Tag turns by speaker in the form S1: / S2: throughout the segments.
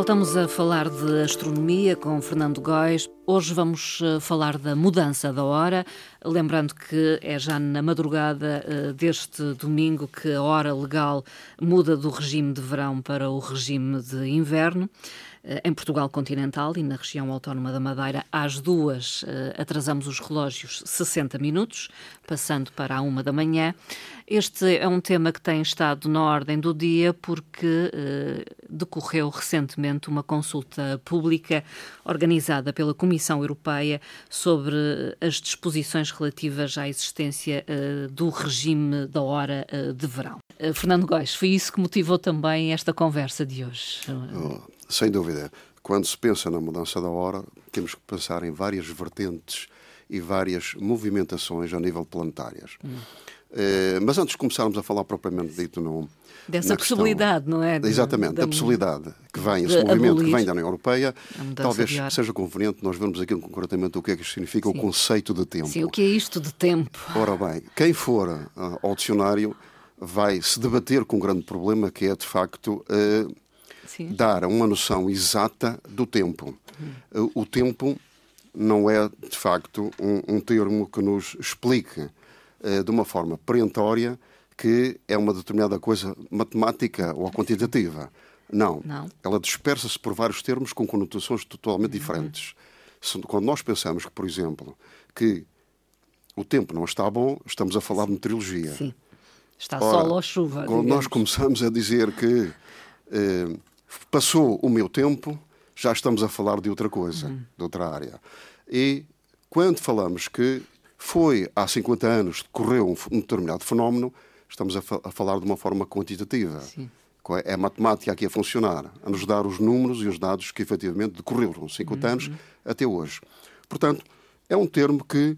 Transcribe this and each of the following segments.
S1: Voltamos a falar de astronomia com Fernando Góis. Hoje vamos eh, falar da mudança da hora, lembrando que é já na madrugada eh, deste domingo que a hora legal muda do regime de verão para o regime de inverno. Eh, em Portugal continental e na região autónoma da Madeira, às duas eh, atrasamos os relógios 60 minutos, passando para a uma da manhã. Este é um tema que tem estado na ordem do dia porque eh, decorreu recentemente uma consulta pública organizada pela Comissão Europeia sobre as disposições relativas à existência do regime da hora de verão. Fernando Góes, foi isso que motivou também esta conversa de hoje.
S2: Oh sem dúvida. Quando se pensa na mudança da hora, temos que pensar em várias vertentes e várias movimentações a nível planetárias. Hum. Eh, mas antes de começarmos a falar propriamente dito no,
S1: Dessa possibilidade,
S2: questão,
S1: não é?
S2: De, exatamente, da, possibilidade que vem, esse movimento abolir, que vem da União Europeia, talvez seja conveniente nós vermos aqui concretamente o que é que significa Sim. o conceito de tempo.
S1: Sim, o que é isto de tempo?
S2: Ora bem, quem for uh, ao dicionário vai se debater com um grande problema que é, de facto, uh, Sim. dar uma noção exata do tempo. O tempo não é, de facto, um, um termo que nos explique uh, de uma forma perentória que é uma determinada coisa matemática ou quantitativa. Não. não. Ela dispersa-se por vários termos com conotações totalmente uhum. diferentes. Quando nós pensamos que, por exemplo, que o tempo não está bom, estamos a falar de meteorologia.
S1: Sim. Está Ora, sol ou chuva.
S2: Quando digamos. nós começamos a dizer que eh, Passou o meu tempo, já estamos a falar de outra coisa, uhum. de outra área. E quando falamos que foi há 50 anos que decorreu um, determinado fenómeno, estamos a, fa a, falar de uma forma quantitativa. Sim. É a matemática aqui a funcionar, a nos dar os números e os dados que efetivamente decorreram 50 uhum. anos até hoje. Portanto, é um termo que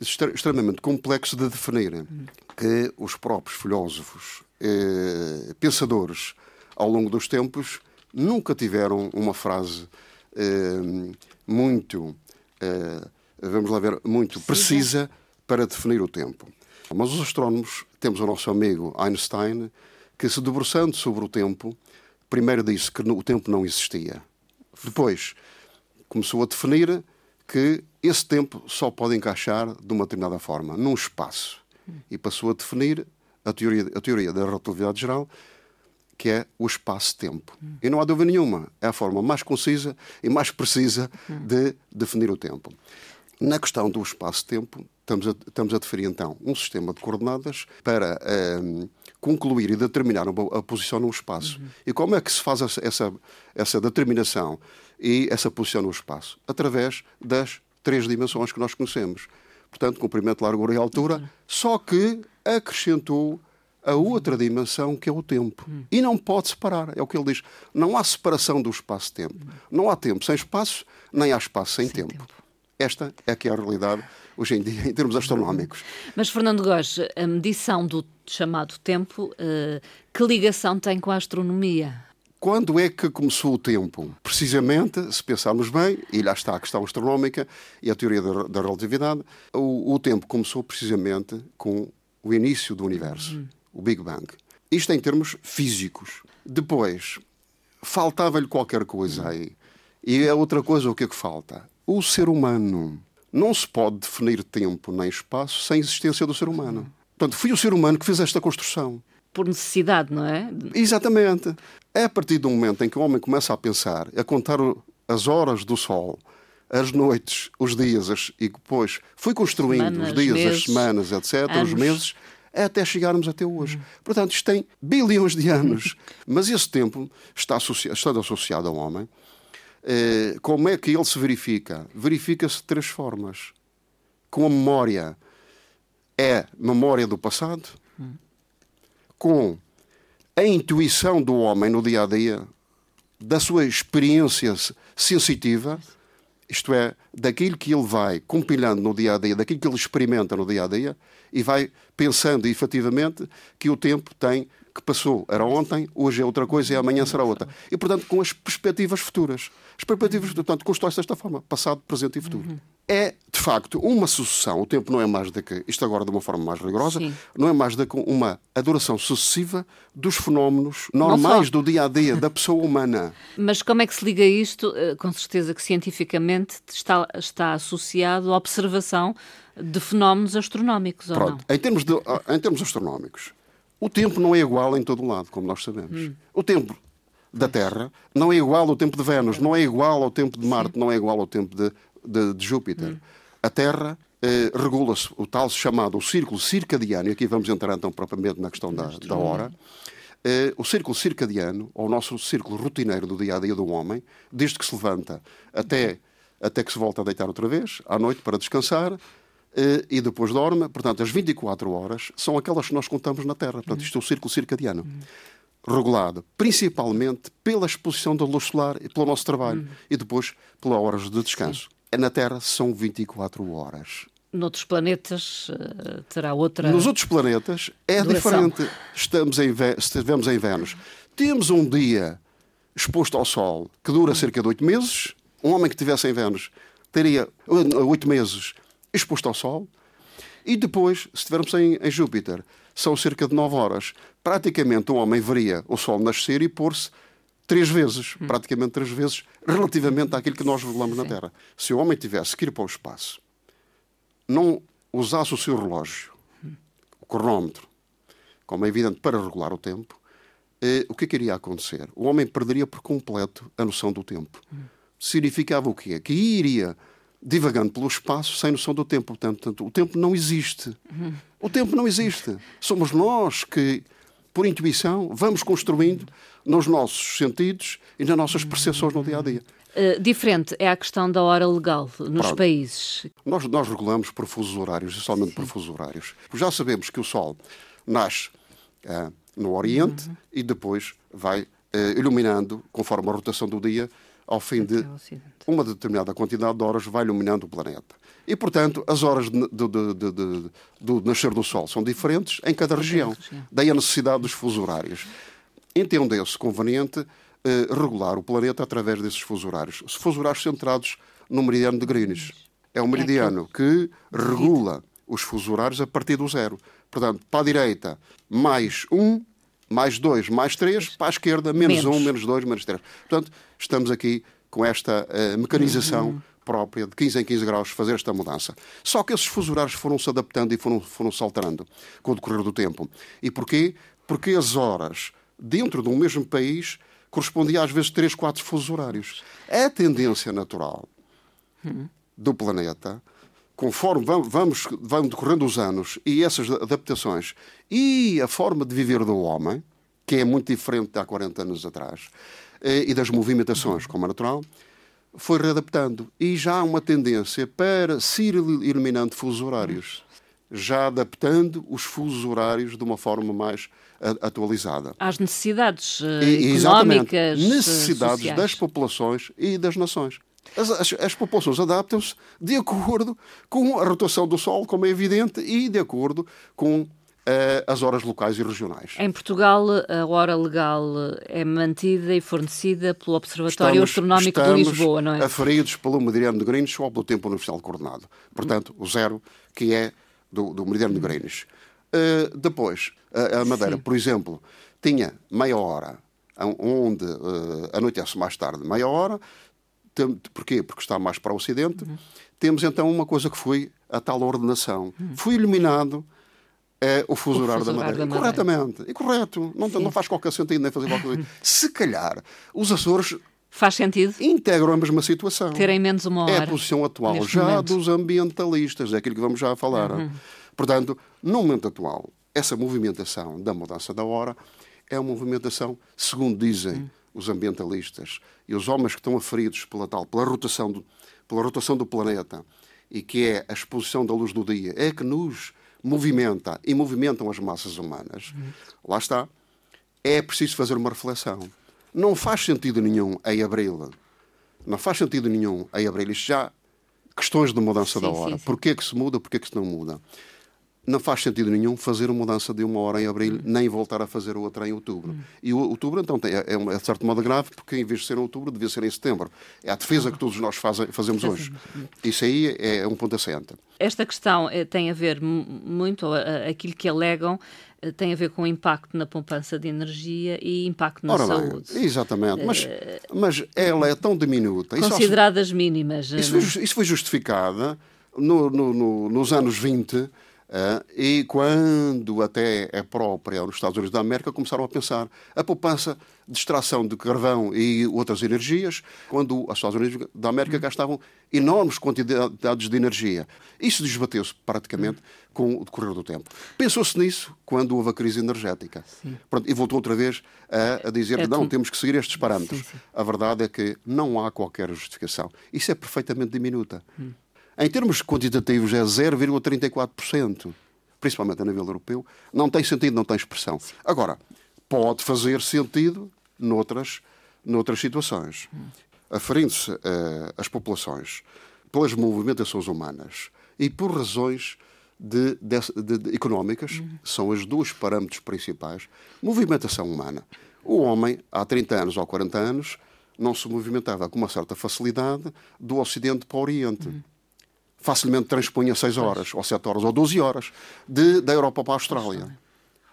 S2: é extremamente complexo de definir, uhum. que os próprios filósofos, eh, pensadores, ao longo dos tempos, nunca tiveram uma frase eh, muito, eh, vamos lá ver, muito precisa para definir o tempo. Mas os astrónomos, temos o nosso amigo Einstein, que se debruçando sobre o tempo, primeiro disse que o tempo não existia. Depois começou a definir que esse tempo só pode encaixar de uma determinada forma, num espaço. E passou a definir a teoria, a teoria da relatividade geral, que é o espaço-tempo. Hum. E não há dúvida nenhuma, é a forma mais concisa e mais precisa hum. de definir o tempo. Na questão do espaço-tempo, estamos a, estamos a definir então um sistema de coordenadas para um, ehm, concluir e determinar a, a posição no espaço. Uhum. E como é que se faz essa, essa determinação e essa posição no espaço? Através das três dimensões que nós conhecemos. Portanto, comprimento, largura e altura, uhum. só que acrescentou a outra dimensão que é o tempo. E não pode separar, é o que ele diz. Não há separação do espaço-tempo. Não há tempo sem espaço, nem há espaço sem, sem tempo. tempo. Esta é que é a realidade hoje em dia, em termos astronómicos.
S1: Mas, Fernando Góes, a medição do chamado tempo, uh, que ligação tem com a astronomia?
S2: Quando é que começou o tempo? Precisamente, se pensarmos bem, e lá está a questão astronómica e a teoria da, da relatividade, o, o, tempo começou precisamente com o início do universo. Hum o Big Bang. Isto em termos físicos. Depois, faltava-lhe qualquer coisa aí. E a outra coisa, o que é que falta? O ser humano. Não se pode definir tempo nem espaço sem existência do ser humano. Portanto, foi o ser humano que fez esta construção.
S1: Por necessidade, não é?
S2: Exatamente. É a partir do momento em que o homem começa a pensar, a contar as horas do sol, as noites, os dias, as, e depois foi construindo semanas, os dias, meses, as semanas, etc., anos. os meses, até chegarmos até hoje. Uhum. Portanto, isto tem bilhões de anos. Mas esse tempo está associado, está associado ao homem. Eh, como é que ele se verifica? Verifica-se de três formas. Com a memória, é memória do passado, uhum. com a intuição do homem no dia a dia, da sua experiência sensitiva isto é, daquilo que ele vai compilando no dia a dia, daquilo que ele experimenta no dia a dia, e vai pensando efetivamente que o tempo tem que passou era ontem, hoje é outra coisa e amanhã será outra. E, portanto, com as perspectivas futuras. As perspectivas, portanto, constrói-se desta forma: passado, presente e futuro. Uhum. É, de facto, uma sucessão. O tempo não é mais do que, isto agora de uma forma mais rigorosa, Sim. não é mais do que uma adoração sucessiva dos fenómenos normais do dia a dia da pessoa humana.
S1: Mas como é que se liga isto? Eh, com certeza que cientificamente está, está associado à observação de fenómenos astronómicos, Pronto. ou não?
S2: Em termos, de, em termos astronómicos, o tempo não é igual em todo o lado, como nós sabemos. Hum. O tempo da Terra não é igual ao tempo de Vênus, não é igual ao tempo de Marte, Sim. não é igual ao tempo de, de, de Júpiter. Hum. A Terra eh, regula-se o tal chamado o círculo circadiano, e aqui vamos entrar então propriamente na questão da, da hora. Eh, o círculo circadiano, ou o nosso círculo rotineiro do dia a dia do homem, desde que se levanta até, até que se volta a deitar outra vez, à noite para descansar, eh, e depois dorme. Portanto, as 24 horas são aquelas que nós contamos na Terra. Portanto, isto é o círculo circadiano. Regulado principalmente pela exposição da luz solar e pelo nosso trabalho e depois pelas horas de descanso. Sim. Na Terra são 24 horas.
S1: Noutros planetas terá outra.
S2: Nos outros planetas é duração. diferente. Estamos em, estivemos em Vênus. Temos um dia exposto ao Sol que dura cerca de 8 meses. Um homem que estivesse em Vênus teria 8 meses exposto ao Sol. E depois, se estivermos em, em Júpiter, são cerca de 9 horas. Praticamente um homem veria o Sol nascer e pôr-se três vezes, hum. praticamente três vezes, relativamente àquilo que nós regulamos na Terra. Se o homem tivesse que ir para o espaço, não usasse o seu relógio, o cronómetro, como é evidente, para regular o tempo, eh, o que, é que iria acontecer? O homem perderia por completo a noção do tempo. Hum. Significava o quê? Que iria divagando pelo espaço sem noção do tempo. Portanto, o tempo não existe. O tempo não existe. Somos nós que, por intuição, vamos construindo nos nossos sentidos e nas nossas percepções no dia a dia.
S1: Uh, diferente é a questão da hora legal nos Pronto. países.
S2: Nós, nós regulamos por fusos horários, e somente por fusos horários. Já sabemos que o Sol nasce uh, no Oriente uhum. e depois vai uh, iluminando, conforme a rotação do dia, ao fim de uma determinada quantidade de horas, vai iluminando o planeta. E, portanto, as horas de, do nascer do Sol são diferentes em cada região. Daí a necessidade dos fusos horários. Entendeu-se conveniente eh, regular o planeta através desses fusos horários. Os fusos horários centrados no meridiano de Greenwich. É um é meridiano que regula os fusos horários a partir do zero. Portanto, para a direita, mais um, mais 2, mais 3, para a esquerda, menos 1, um, menos 2, menos 3. Portanto, estamos aqui com esta uh, mecanização uhum. própria de 15 em 15 graus fazer esta mudança. Só que esses fusos horários foram se adaptando e foram, foram se alterando com o decorrer do tempo. E porquê? Porque as horas dentro de um mesmo país correspondiam às vezes 3, 4 fusos horários. É a tendência natural uhum. do planeta conforme vamos, vão decorrendo os anos e essas adaptações e a forma de viver do homem, que é muito diferente de há 40 anos atrás, eh, e das movimentações, como é natural, foi readaptando. E já há uma tendência para se ir eliminando fusos horários, já adaptando os fusos horários de uma forma mais atualizada.
S1: Às necessidades uh, e, económicas,
S2: necessidades
S1: sociais.
S2: das populações e das nações. As, as, as populações adaptam-se de acordo com a rotação do Sol, como é evidente, e de acordo com uh, as horas locais e regionais.
S1: Em Portugal, a hora legal é mantida e fornecida pelo Observatório estamos, Astronómico
S2: estamos
S1: de Lisboa, não é?
S2: aferidos pelo Meridiano de Greenwich ou pelo Tempo Universal Coordenado. Portanto, o zero, que é do, do Meridiano de Greenwich. Uh, depois, a, a Madeira, Sim. por exemplo, tinha meia hora, onde uh, anoitece mais tarde meia hora, porquê? Porque está mais para o Ocidente. Uhum. Temos então uma coisa que foi a tal ordenação. Uhum. Foi iluminado é, o fuso horário da Madeira. Da. Corretamente. E correto. Não, não faz qualquer sentido nem fazer qualquer coisa. Se calhar, os Açores
S1: Faz sentido?
S2: Integram a mesma situação.
S1: Terem menos uma hora.
S2: É a posição atual já momento. dos ambientalistas, é aquilo que vamos já falar. Uhum. Portanto, no momento atual, essa movimentação da mudança da hora é uma movimentação, segundo dizem uhum os ambientalistas e os homens que estão aferidos pela tal, pela rotação do, pela rotação do planeta e que é a exposição da luz do dia, é que nos movimenta e movimentam as massas humanas. Uhum. Lá está. É preciso fazer uma reflexão. Não faz sentido nenhum em abril Não faz sentido nenhum em abrir isto já questões de mudança sim, da hora. Porquê que se muda, porquê que se não muda? Não faz sentido nenhum fazer uma mudança de uma hora em abril, hum. nem voltar a fazer outra em outubro. Hum. E o outubro, então, é, é, de certo modo grave, porque em vez de ser em outubro, devia ser em setembro. É a defesa que todos nós faz, fazemos hoje. Isso aí é um ponto assente.
S1: Esta questão eh, tem a ver muito, aquilo que alegam, eh, tem a ver com o impacto na poupança de energia e impacto na Ora saúde.
S2: Bem, exatamente, mas, uh, mas ela é tão diminuta.
S1: Consideradas isso, mínimas.
S2: Isso foi, isso foi justificada no, no, no, nos anos 20 Uh, e quando até é própria nos Estados Unidos da América começaram a pensar a poupança de extração de carvão e outras energias, quando os Estados Unidos da América uhum. gastavam enormes quantidades de energia. Isso desbateu-se praticamente com o decorrer do tempo. Pensou-se nisso quando houve a crise energética. Pronto, e voltou outra vez a, a dizer é que não, temos que seguir estes parâmetros. Sim, sim. A verdade é que não há qualquer justificação. Isso é perfeitamente diminuta. Hum. Em termos quantitativos, é 0,34%, principalmente a nível europeu. Não tem sentido, não tem expressão. Agora, pode fazer sentido noutras, noutras situações. Aferindo-se uh, as populações pelas movimentações humanas e por razões de, de, de, económicas, são os dois parâmetros principais. Movimentação humana. O homem, há 30 anos ou 40 anos, não se movimentava com uma certa facilidade do Ocidente para o Oriente facilmente transpunha 6 horas, ou 7 horas, ou 12 horas de, da Europa para a Austrália.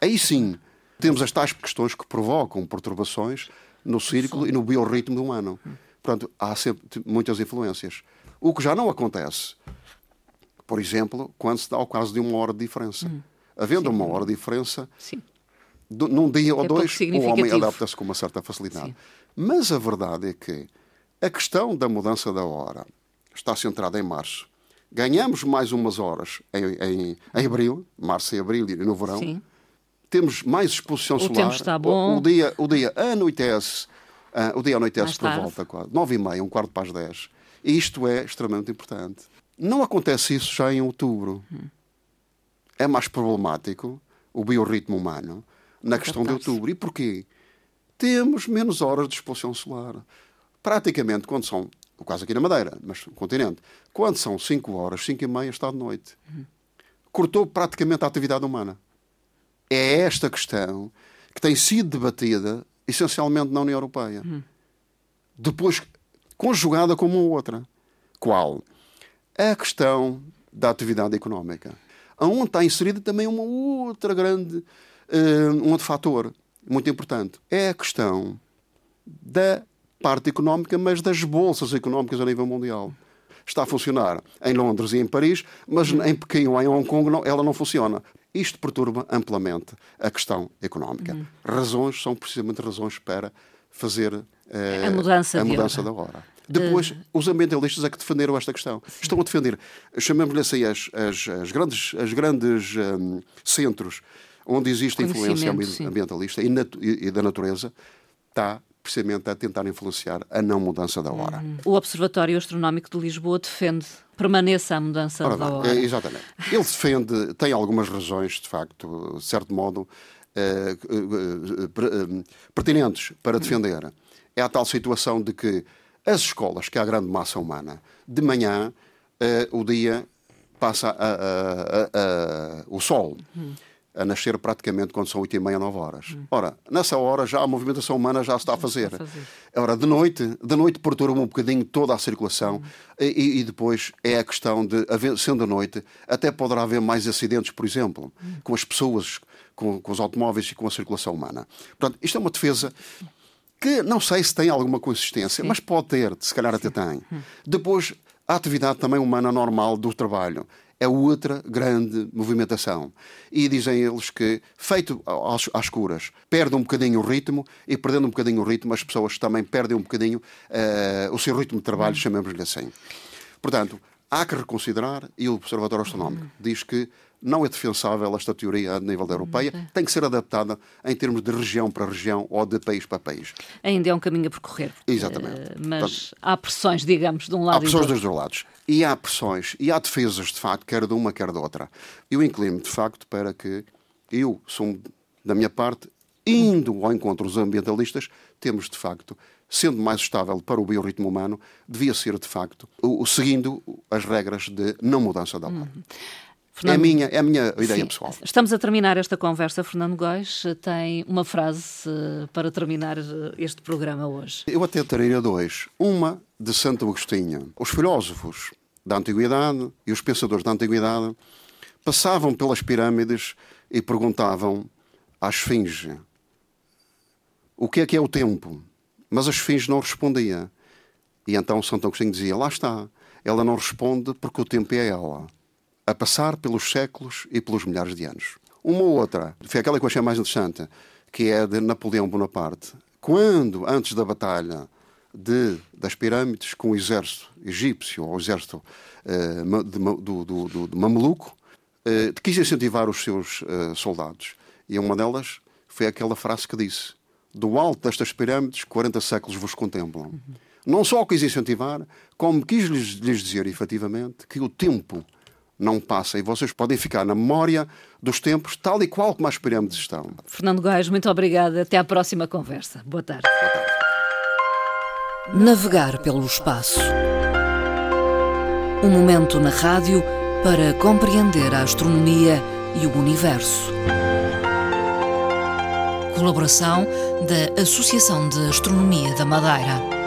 S2: Aí sim, temos as tais questões que provocam perturbações no círculo e no biorritmo humano. Portanto, há sempre muitas influências. O que já não acontece, por exemplo, quando se dá o caso de uma hora de diferença. Hum. Havendo Sim. uma hora de diferença, Sim. num dia ou é dois, o homem adapta-se com uma certa facilidade. Sim. Mas a verdade é que a questão da mudança da hora está centrada em março ganhamos mais umas horas em, em, em abril, março e abril e no verão. Sim. Temos mais exposição
S1: o
S2: solar.
S1: Tempo está bom.
S2: O, o, dia, o dia anoitece, uh, o dia anoitece por volta quase, nove e meia, um quarto para as dez. E isto é extremamente importante. Não acontece isso já em outubro. Hum. É mais problemático o biorritmo humano na questão de outubro. E porquê? Temos menos horas de exposição solar. Praticamente, quando são o caso aqui na Madeira, mas no continente, quando são 5 horas, 5 e meia está de noite. Cortou praticamente a atividade humana. É esta questão que tem sido debatida essencialmente na União Europeia. Depois conjugada com uma outra. Qual? A questão da atividade económica. Onde está inserida também uma outra grande, uh, um outro fator muito importante. É a questão da parte económica, mas das bolsas económicas a nível mundial. Está a funcionar em Londres e em Paris, mas em Pequim ou em Hong Kong não, ela não funciona. Isto perturba amplamente a questão económica. Uhum. Razões são precisamente razões para fazer uh,
S1: a mudança,
S2: a mudança da hora. Depois, uh... os ambientalistas é que defenderam esta questão. Sim. Estão a defender, chamemos-lhe assim, as, as, as, grandes, as grandes um, centros onde existe influência ambientalista e, e, e da natureza, está precisamente a tentar influenciar a não mudança da hora. Uhum.
S1: O Observatório Astronómico de Lisboa defende permaneça a mudança Ora, da hora.
S2: É, exatamente. Ele defende, tem algumas razões, de facto, de certo modo, eh, eh, eh, pertinentes para defender. É a tal situação de que as escolas, que é a grande massa humana, de manhã o dia passa a, a, a, o sol. Uhum a nascer praticamente quando são 8 e meia, 9 horas. Ora, nessa hora já a movimentação humana já se está a fazer. Ora, de noite, de noite perturba um bocadinho toda a circulação e, e, depois é a questão de, sendo a noite, até poderá haver mais acidentes, por exemplo, com as pessoas, com, com, os automóveis e com a circulação humana. Portanto, isto é uma defesa que não sei se tem alguma consistência, Sim. mas pode ter, se calhar Sim. até tem. Depois, a atividade também humana normal do trabalho é outra grande movimentação. E dizem eles que, feito às, às curas, perde um bocadinho o ritmo e, perdendo um bocadinho o ritmo, as pessoas também perdem um bocadinho uh, o seu ritmo de trabalho, chamemos-lhe assim. Portanto, há que reconsiderar, e o Observatório Astronómico diz que não é defensável esta teoria a nível da europeia, tem que ser adaptada em termos de região para região ou de país para país.
S1: Ainda é um caminho a percorrer.
S2: Exatamente. Uh,
S1: mas Portanto, há pressões, digamos, de um lado
S2: Há pressões dos dois lados. E há pressões, e há defesas, de facto, quer de uma, quer da outra. Eu inclino, de facto, para que eu, sou, da minha parte, indo ao encontro dos ambientalistas, temos, de facto, sendo mais estável para o biorritmo humano, devia ser, de facto, o, o seguindo as regras de não mudança da hora. Uhum. Fernando... É, a minha, é a minha ideia Sim. pessoal.
S1: Estamos a terminar esta conversa. Fernando Góis tem uma frase uh, para terminar eh, este programa hoje.
S2: Eu até teria dois. Uma de Santo Agostinho. Os filósofos da Antiguidade e os pensadores da Antiguidade passavam pelas pirâmides e perguntavam à esfinge o que é que é o tempo? Mas a esfinge não respondia. E então Santo Agostinho dizia: lá está, ela não responde porque o tempo é ela a passar pelos séculos e pelos milhares de anos. Uma ou outra, foi aquela que eu achei mais interessante, que é de Napoleão Bonaparte. Quando, antes da batalha de, das pirâmides, com o exército egípcio, ou o exército uh, de, do, do, do, do Mameluco, uh, quis incentivar os seus uh, soldados. E uma delas foi aquela frase que disse: Do alto destas pirâmides, 40 séculos vos contemplam. Uhum. Não só quis incentivar, como quis lhes, lhes dizer, efetivamente, que o tempo não passa e vocês podem ficar na memória dos tempos tal e qual como as pirâmides estão.
S1: Fernando Góes, muito obrigada. Até à próxima conversa. Boa tarde.
S2: Boa tarde.
S3: Navegar pelo espaço. Um momento na rádio para compreender a astronomia e o universo. Colaboração da Associação de Astronomia da Madeira.